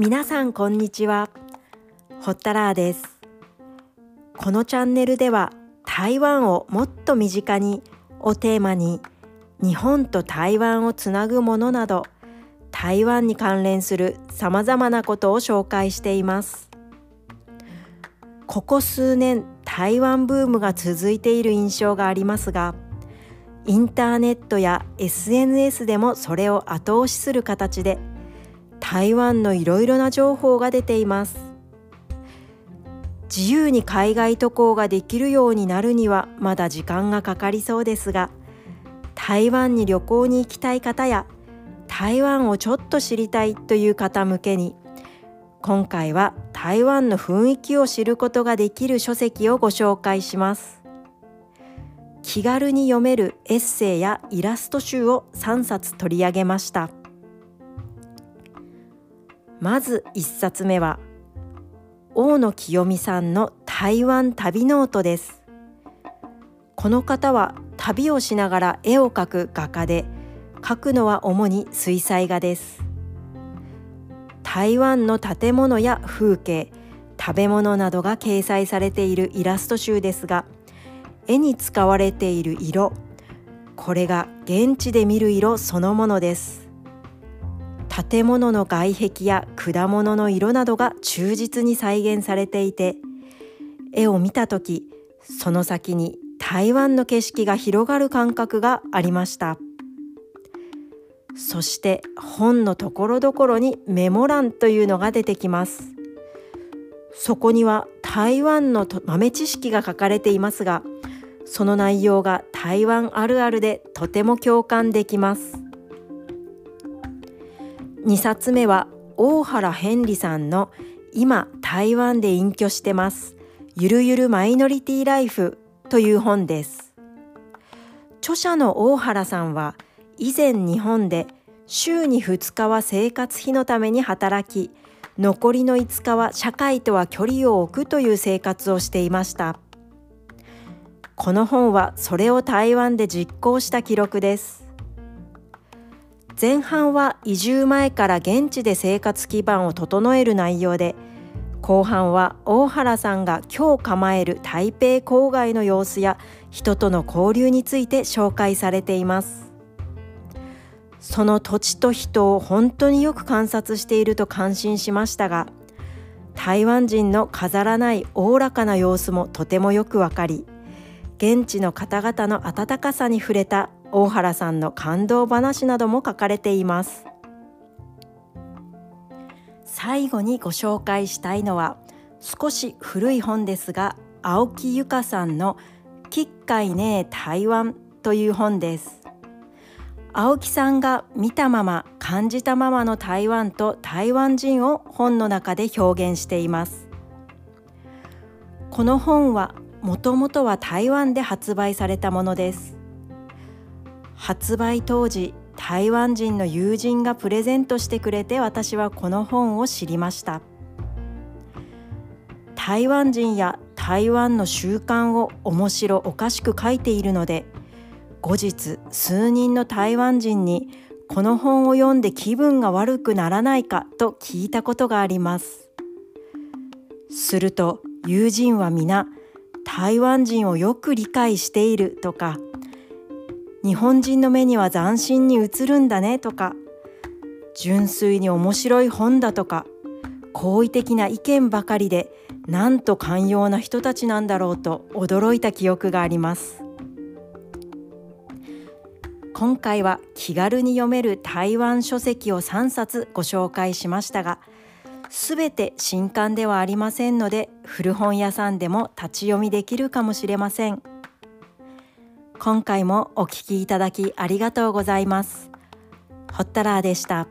皆さんこんにちは。ホッタラーです。このチャンネルでは台湾をもっと身近にをテーマに日本と台湾をつなぐものなど台湾に関連するさまざまなことを紹介しています。ここ数年台湾ブームが続いている印象がありますがインターネットや SNS でもそれを後押しする形で台湾のいろいろな情報が出ています。自由に海外渡航ができるようになるにはまだ時間がかかりそうですが台湾に旅行に行きたい方や台湾をちょっと知りたいという方向けに今回は台湾の雰囲気を知ることができる書籍をご紹介します。気軽に読めるエッセイやイラスト集を3冊取り上げました。まず1冊目は大野清美さんの台湾旅ノートです。この方は旅をしながら絵を描く画家で描くのは主に水彩画です。台湾の建物や風景食べ物などが掲載されているイラスト集ですが絵に使われている色これが現地で見る色そのものです。建物の外壁や果物の色などが忠実に再現されていて絵を見た時その先に台湾の景色が広がる感覚がありました。そして本のところどころにメモ欄というのが出てきます。そこには台湾の豆知識が書かれていますがその内容が台湾あるあるでとても共感できます。2冊目は大原変理さんの今台湾で隠居してますゆるゆるマイノリティライフという本です。著者の大原さんは以前日本で週に2日は生活費のために働き残りの5日は社会とは距離を置くという生活をしていました。この本はそれを台湾で実行した記録です。前半は移住前から現地で生活基盤を整える内容で後半は大原さんが今日構える台北郊外の様子や人との交流について紹介されています。その土地と人を本当によく観察していると感心しましたが台湾人の飾らないおおらかな様子もとてもよくわかり現地の方々の温かさに触れた大原さんの感動話なども書かれています。最後にご紹介したいのは少し古い本ですが青木由香さんの「きっかいねえ台湾」という本です。青木さんが見たまま感じたままの台湾と台湾人を本の中で表現しています。この本はもともとは台湾で発売されたものです。発売当時台湾人の友人がプレゼントしてくれて私はこの本を知りました。台湾人や台湾の習慣を面白おかしく書いているので後日数人の台湾人にこの本を読んで気分が悪くならないかと聞いたことがあります。すると友人は皆台湾人をよく理解しているとか日本人の目には斬新に映るんだねとか純粋に面白い本だとか好意的な意見ばかりでなんと寛容な人たちなんだろうと驚いた記憶があります今回は気軽に読める台湾書籍を3冊ご紹介しましたがすべて新刊ではありませんので古本屋さんでも立ち読みできるかもしれません。今回もお聴きいただきありがとうございます。ホッタラーでした。